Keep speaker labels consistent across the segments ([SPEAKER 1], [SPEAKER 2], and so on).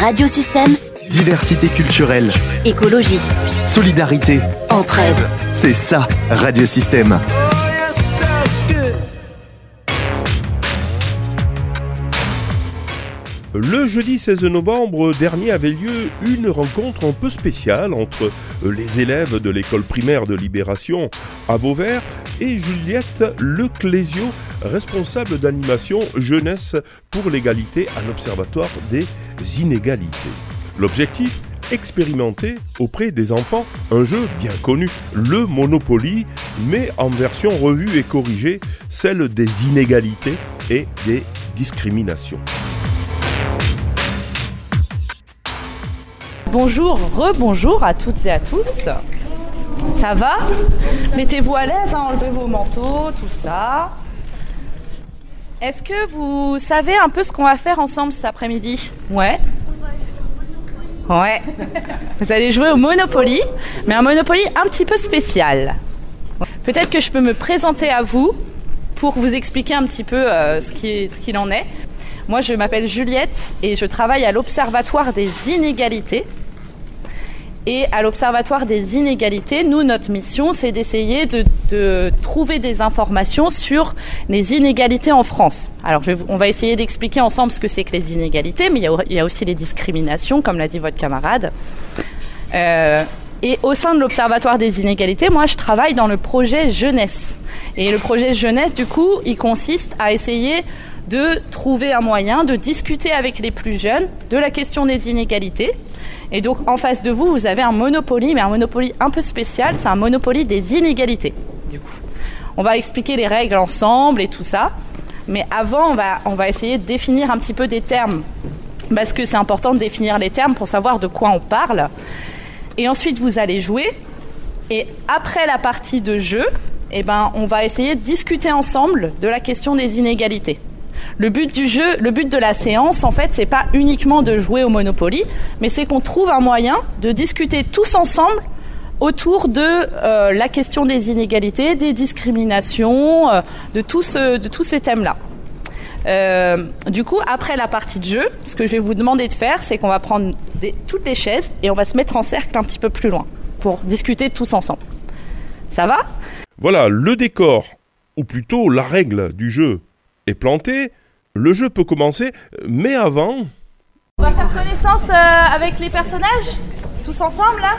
[SPEAKER 1] Radiosystème,
[SPEAKER 2] Diversité culturelle,
[SPEAKER 1] écologie,
[SPEAKER 2] solidarité,
[SPEAKER 1] entraide.
[SPEAKER 2] c'est ça, Radiosystème.
[SPEAKER 3] Le jeudi 16 novembre dernier avait lieu une rencontre un peu spéciale entre les élèves de l'école primaire de Libération à Vauvert et Juliette Leclésio, responsable d'animation jeunesse pour l'égalité à l'Observatoire des inégalités. L'objectif expérimenter auprès des enfants un jeu bien connu, le Monopoly, mais en version revue et corrigée, celle des inégalités et des discriminations.
[SPEAKER 4] Bonjour, rebonjour à toutes et à tous. Ça va? Mettez-vous à l'aise, hein, enlevez vos manteaux, tout ça. Est-ce que vous savez un peu ce qu'on va faire ensemble cet après-midi Ouais Ouais. Vous allez jouer au Monopoly, mais un Monopoly un petit peu spécial. Peut-être que je peux me présenter à vous pour vous expliquer un petit peu euh, ce qui- ce qu'il en est. Moi, je m'appelle Juliette et je travaille à l'Observatoire des inégalités. Et à l'Observatoire des inégalités, nous, notre mission, c'est d'essayer de, trouver des informations sur les inégalités en France. Alors, on va essayer d'expliquer ensemble ce que c'est que les inégalités, mais il y, a, il y a aussi les discriminations, comme l'a dit votre camarade. Euh, et au sein de l'Observatoire des inégalités, moi, je travaille dans le projet jeunesse. Et le projet jeunesse, du coup, il consiste à essayer de trouver un moyen de discuter avec les plus jeunes de la question des inégalités. Et donc, en face de vous, vous avez un monopoly, mais un monopoly un peu spécial, c'est un monopoly des inégalités. Du coup, on va expliquer les règles ensemble et tout ça. Mais avant, on va, on va essayer de définir un petit peu des termes. Parce que c'est important de définir les termes pour savoir de quoi on parle. Et ensuite, vous allez jouer. Et après la partie de jeu, eh ben, on va essayer de discuter ensemble de la question des inégalités. Le but du jeu, le but de la séance, en fait, c'est pas uniquement de jouer au Monopoly, mais c'est qu'on trouve un moyen de discuter tous ensemble autour de euh, la question des inégalités, des discriminations, euh, de, tous ces thèmes-là. Euh, du coup, après la partie de jeu, ce que je vais vous demander de faire, c'est qu'on va prendre toutes les chaises et on va se mettre en cercle un petit peu plus loin pour discuter tous ensemble. Ça va?
[SPEAKER 3] Voilà, le décor, ou plutôt la règle du jeu, est plantée. Le jeu peut commencer, mais avant,
[SPEAKER 4] On va faire connaissance euh, avec les personnages Tous ensemble là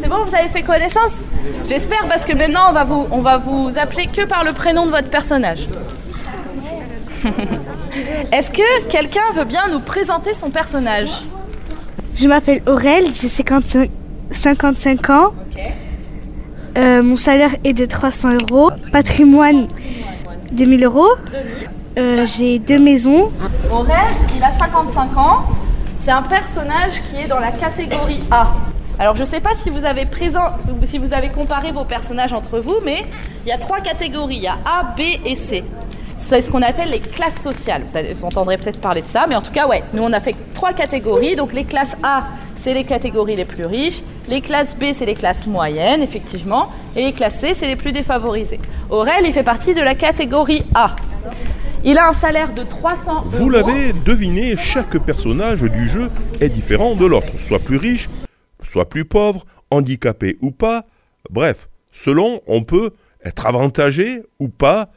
[SPEAKER 4] C'est bon, vous avez fait connaissance? J'espère parce que maintenant on va, vous, on va vous appeler que par le prénom de votre personnage. Est-ce que quelqu'un veut bien nous présenter son personnage?
[SPEAKER 5] Je m'appelle Aurel, j'ai 55, 55 ans. Euh, mon salaire est de 300 euros. Patrimoine, 2000 euros. Euh, j'ai deux maisons.
[SPEAKER 4] Aurel, il a 55 ans. C'est un personnage qui est dans la catégorie A. Alors je ne sais pas si vous avez comparé vos personnages entre vous, mais il y a trois catégories. Il y a A, B et C. C'est ce qu'on appelle les classes sociales. Vous entendrez peut-être parler de ça, mais en tout cas, ouais, nous on a fait trois catégories. Donc les classes A, c'est les catégories les plus riches. Les classes B, c'est les classes moyennes, effectivement. Et les classes C, c'est les plus défavorisées. Aurel, il fait partie de la catégorie A. Il a un salaire de 300
[SPEAKER 3] vous
[SPEAKER 4] euros.
[SPEAKER 3] l'avez deviné, chaque personnage du jeu est différent de l'autre, soit plus riche, soit plus pauvre, handicapé ou pas. Bref, selon, on peut être avantagé ou pas,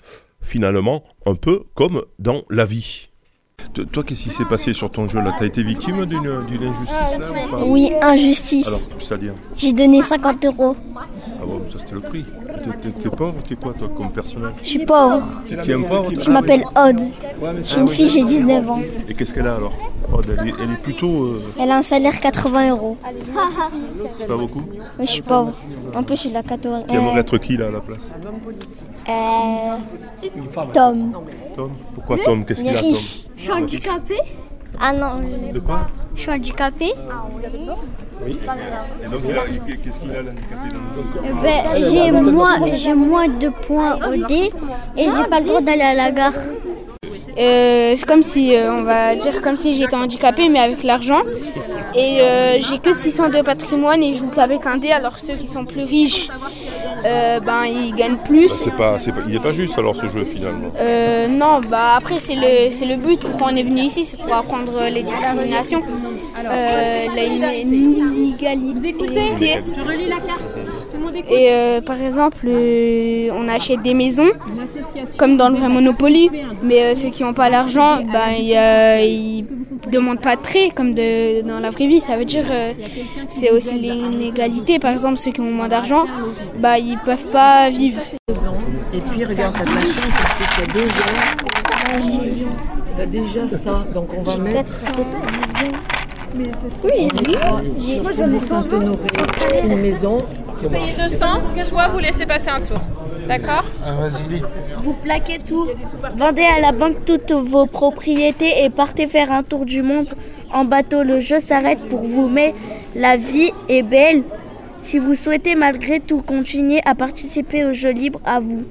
[SPEAKER 3] finalement, un peu comme dans la vie.
[SPEAKER 6] Toi, toi, qu'est-ce qui s'est passé sur ton jeu là? T'as été victime d'une d'une injustice là ou pas?
[SPEAKER 7] Oui, injustice.
[SPEAKER 6] Alors, c'est-à-dire?
[SPEAKER 7] J'ai donné 50 euros.
[SPEAKER 6] Ah bon, ça c'était le prix. T'es- pauvre T'es quoi toi comme personnage
[SPEAKER 7] Je suis pauvre.
[SPEAKER 6] T'es un pauvre
[SPEAKER 7] Je m'appelle Aude. Je suis une fille, j'ai 19 ans.
[SPEAKER 6] Et qu'est-ce qu'elle a alors Oh, elle, est, elle est plutôt. euh,
[SPEAKER 7] Elle a un salaire 80 euros.
[SPEAKER 6] c'est pas beaucoup
[SPEAKER 7] Mais je suis pauvre. En plus, je suis de la catégorie.
[SPEAKER 6] Tu aimerais être qui là à la place
[SPEAKER 7] Euh, Tom.
[SPEAKER 6] Tom? Pourquoi Tom? Qu'est-ce
[SPEAKER 7] Il
[SPEAKER 6] qu'il
[SPEAKER 7] est
[SPEAKER 6] a Tom?
[SPEAKER 7] riche.
[SPEAKER 8] Je suis handicapé?
[SPEAKER 7] Ah non,
[SPEAKER 6] De quoi?
[SPEAKER 8] Je suis handicapé
[SPEAKER 7] c'est pas grave.
[SPEAKER 6] Et donc, là, Qu'est-ce qu'il a l'handicapé dans le dos
[SPEAKER 7] Ben, j'ai moins, j'ai moins de points au dé et j'ai pas le droit d'aller à la gare.
[SPEAKER 8] Euh, c'est comme si, euh, on va dire, comme si j'étais handicapé, mais avec l'argent. Et euh, j'ai que 600 de patrimoine et je joue qu'avec un dé, alors ceux qui sont plus riches, euh, ben ils gagnent plus.
[SPEAKER 6] Bah, c'est pas, c'est pas, il est pas juste alors ce jeu finalement.
[SPEAKER 8] Euh, non, bah après c'est le, c'est le but pourquoi on est venu ici, c'est pour apprendre les discriminations. Euh, il a une.
[SPEAKER 9] Je relis la carte. Tout le monde écoute.
[SPEAKER 8] Et euh, par exemple, euh, on achète des maisons, comme dans le vrai Monopoly, mais euh, ceux qui n'ont pas l'argent, ben, ils ne demandent pas de prêt, comme de- dans la vraie vie. Ça veut dire euh, c'est aussi l'inégalité. Par exemple, ceux qui ont moins d'argent, ben, ils ne peuvent pas vivre.
[SPEAKER 10] Et puis regarde, la chance t'as déjà ça. Donc on va mettre.
[SPEAKER 8] Oui,
[SPEAKER 10] Moi j'en ai Saint-Honoré, une maison.
[SPEAKER 9] Payez 200, soit vous laissez passer un tour. D'accord?
[SPEAKER 5] Vous plaquez tout, vendez à la banque toutes vos propriétés et partez faire un tour du monde en bateau. Le jeu s'arrête pour vous, mais la vie est belle. Si vous souhaitez malgré tout continuer à participer au jeu libre, à vous.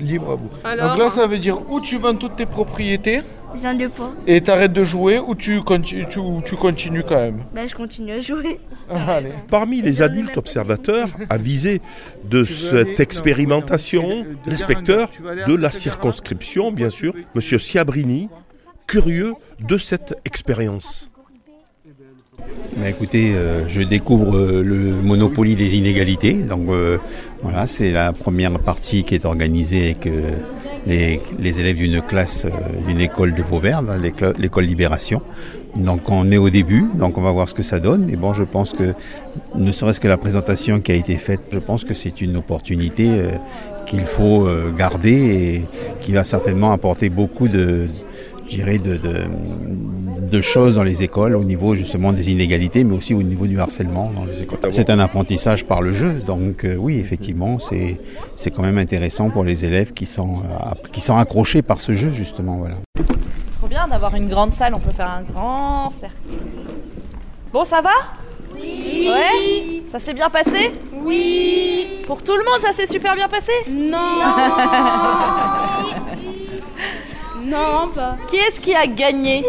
[SPEAKER 11] Libre à vous.
[SPEAKER 9] Alors
[SPEAKER 11] Donc là, ça veut dire où tu vends toutes tes propriétés
[SPEAKER 5] J'en ai pas.
[SPEAKER 11] et t'arrêtes de jouer ou tu, conti- tu, ou tu continues quand même?
[SPEAKER 5] Ben, je continue à jouer.
[SPEAKER 11] Allez.
[SPEAKER 3] Parmi les adultes observateurs avisés de cette expérimentation, l'inspecteur de la circonscription, bien sûr, M. Siabrini, curieux de cette expérience.
[SPEAKER 12] Bah, écoutez, euh, je découvre euh, le Monopoly des inégalités. Donc euh, voilà, c'est la première partie qui est organisée avec euh, les, élèves d'une classe euh, d'une école de là, l'école l'école Libération. Donc on est au début, donc on va voir ce que ça donne. Et bon, je pense que ne serait-ce que la présentation qui a été faite, je pense que c'est une opportunité euh, qu'il faut euh, garder et qui va certainement apporter beaucoup de, je dirais, de, de, de choses dans les écoles au niveau justement des inégalités, mais aussi au niveau du harcèlement dans les écoles. C'est un apprentissage par le jeu, donc euh, oui, effectivement, c'est c'est quand même intéressant pour les élèves qui sont euh, qui sont accrochés par ce jeu justement, voilà.
[SPEAKER 4] Trop bien d'avoir une grande salle, on peut faire un grand cercle. Bon, ça va? Oui. Ouais? Ça s'est bien passé?
[SPEAKER 8] Oui.
[SPEAKER 4] Pour tout le monde, ça s'est super bien passé?
[SPEAKER 8] Non. non, pas.
[SPEAKER 4] Qui est-ce qui a gagné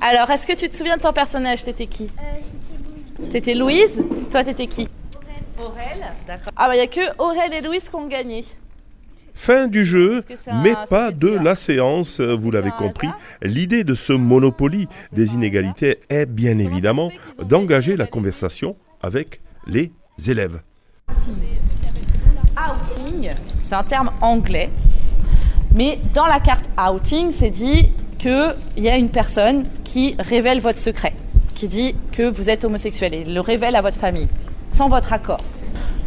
[SPEAKER 4] Alors, est-ce que tu te souviens de ton personnage? T'étais qui? T'étais Louise? Toi, t'étais qui? Aurel. D'accord. Ah, bah, il n'y a que Aurel et Louise qui ont gagné.
[SPEAKER 3] Fin du jeu,
[SPEAKER 4] un-
[SPEAKER 3] mais pas de la séance, euh, vous l'avez compris. L'idée de ce Monopoly des inégalités est bien évidemment d'engager la conversation avec les élèves.
[SPEAKER 4] outing, c'est un terme anglais, mais dans la carte outing, c'est dit qu'il y a une personne qui révèle votre secret, qui dit que vous êtes homosexuel et le révèle à votre famille, sans votre accord.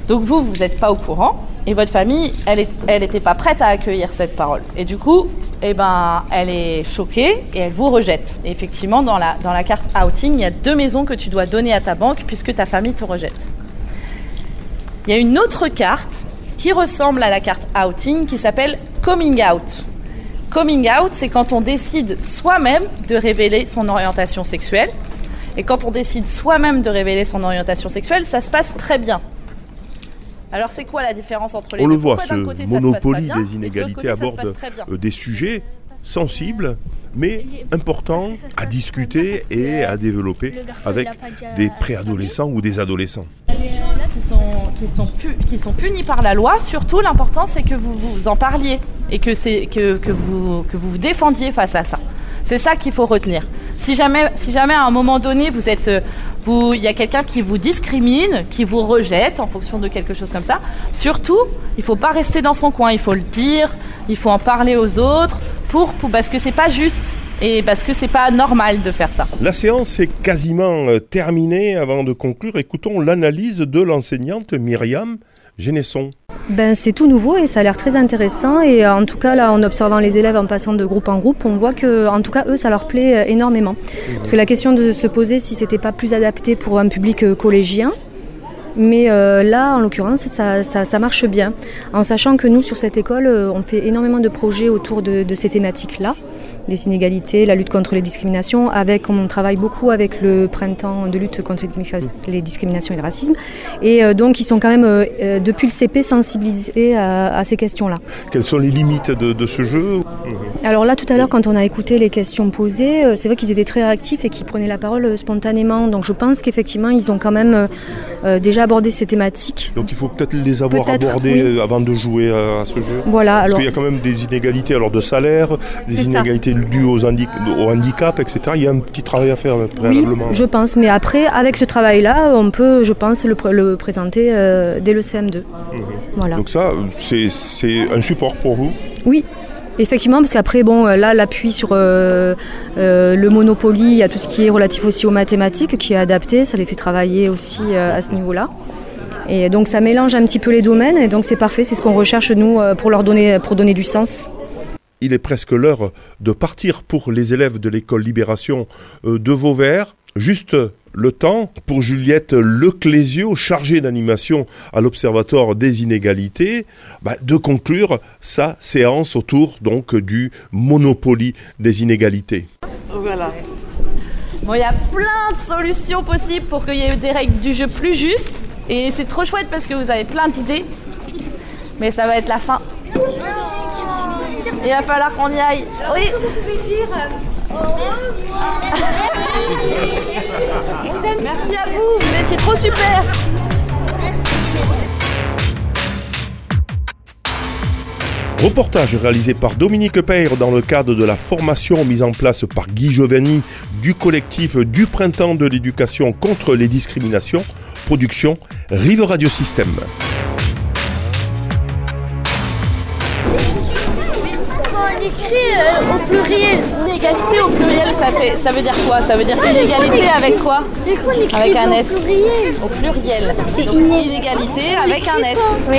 [SPEAKER 4] Donc vous, vous n'êtes pas au courant, et votre famille, elle n'était elle pas prête à accueillir cette parole. Et du coup, eh ben, elle est choquée et elle vous rejette. Et effectivement, dans la, dans la carte outing, il y a deux maisons que tu dois donner à ta banque puisque ta famille te rejette. Il y a une autre carte qui ressemble à la carte outing qui s'appelle coming out. Coming out, c'est quand on décide soi-même de révéler son orientation sexuelle. Et quand on décide soi-même de révéler son orientation sexuelle, ça se passe très bien. Alors c'est quoi la différence entre les
[SPEAKER 3] On
[SPEAKER 4] deux
[SPEAKER 3] le voit,
[SPEAKER 4] Pourquoi
[SPEAKER 3] ce
[SPEAKER 4] côté, bien,
[SPEAKER 3] des inégalités aborde euh, des sujets sensibles, mais importants à discuter et à développer avec des préadolescents ou des adolescents.
[SPEAKER 4] qui sont, qui, sont pu- qui sont punis par la loi. Surtout, l'important, c'est que vous vous en parliez et que, que, que, vous, que vous vous défendiez face à ça. C'est ça qu'il faut retenir. Si jamais, si jamais à un moment donné, vous êtes, euh, vous, il y a quelqu'un qui vous discrimine, qui vous rejette en fonction de quelque chose comme ça, surtout, il faut pas rester dans son coin. Il faut le dire, il faut en parler aux autres, pour parce que c'est pas juste et parce que c'est pas normal de faire ça.
[SPEAKER 3] La séance est quasiment euh, terminée. Avant de conclure, écoutons l'analyse de l'enseignante Myriam
[SPEAKER 13] Ben, c'est tout nouveau et ça a l'air très intéressant. Et euh, en tout cas, là, en observant les élèves en passant de groupe en groupe, on voit que, en tout cas, eux, ça leur plaît euh, énormément. Parce que la question de se poser si c'était pas plus adapté pour un public euh, collégien. Mais euh, là, en l'occurrence, ça, ça- ça marche bien. En sachant que nous, sur cette école, on fait énormément de projets autour de, de ces thématiques-là, les inégalités, la lutte contre les discriminations. Avec, on travaille beaucoup avec le printemps de lutte contre les discriminations- les discriminations et le racisme. Et euh, donc, ils sont quand même, euh, euh, depuis le CP, sensibilisés à, à ces questions-là.
[SPEAKER 3] Quelles sont les limites de, de ce jeu
[SPEAKER 13] Alors là, tout à l'heure, quand on a écouté les questions posées, c'est vrai qu'ils étaient très réactifs et qu'ils prenaient la parole spontanément. Donc je pense qu'effectivement, ils ont quand même euh, déjà abordé ces thématiques.
[SPEAKER 3] Donc il faut peut-être les avoir
[SPEAKER 13] Peut-être,
[SPEAKER 3] abordées
[SPEAKER 13] oui.
[SPEAKER 3] avant de jouer à, à ce jeu.
[SPEAKER 13] Voilà,
[SPEAKER 3] Parce
[SPEAKER 13] alors-
[SPEAKER 3] qu'il y a quand même des inégalités alors de salaire, des inégalités c'est dû aux handi- au handicap, etc. Il y a un petit travail à faire
[SPEAKER 13] Oui,
[SPEAKER 3] préalablement.
[SPEAKER 13] je pense. Mais après, avec ce travail-là, on peut, je pense, le, pr- le présenter euh, dès le CM2. Voilà.
[SPEAKER 3] Donc ça, c'est un support pour vous?
[SPEAKER 13] Oui, effectivement, parce qu'après, bon, là, l'appui sur euh, euh, le Monopoly, il y a tout ce qui est relatif aussi aux mathématiques qui est adapté, ça les fait travailler aussi euh, à ce niveau-là. Et donc ça mélange un petit peu les domaines, et donc c'est parfait, c'est ce qu'on recherche nous pour leur donner, pour donner du sens.
[SPEAKER 3] Il est presque l'heure de partir pour les élèves de l'école Libération euh, de Vauvert. Juste le temps pour Juliette Leclésio, chargée d'animation à l'Observatoire des inégalités, bah, de conclure sa séance autour donc du Monopoly des inégalités.
[SPEAKER 4] Voilà. Il y a plein de solutions possibles pour qu'il y ait des règles du jeu plus justes. Et c'est trop chouette parce que vous avez plein d'idées. Mais ça va être la fin. Il va falloir qu'on y aille. Oui. Merci à vous, vous étiez trop super.
[SPEAKER 3] Reportage réalisé par Dominique Peyre dans le cadre de la formation mise en place par Guy Giovanni du collectif du printemps de l'éducation contre les discriminations. Production Rive Radio Système.
[SPEAKER 7] On écrit euh, au pluriel.
[SPEAKER 4] Inégalité au pluriel, ça, fait, ça veut dire quoi? Ça veut dire inégalité avec quoi? Avec un
[SPEAKER 7] au
[SPEAKER 4] S.
[SPEAKER 7] pluriel.
[SPEAKER 4] Au pluriel.
[SPEAKER 7] C'est
[SPEAKER 4] Donc,
[SPEAKER 7] iné-
[SPEAKER 4] inégalité avec un S.
[SPEAKER 7] Oui.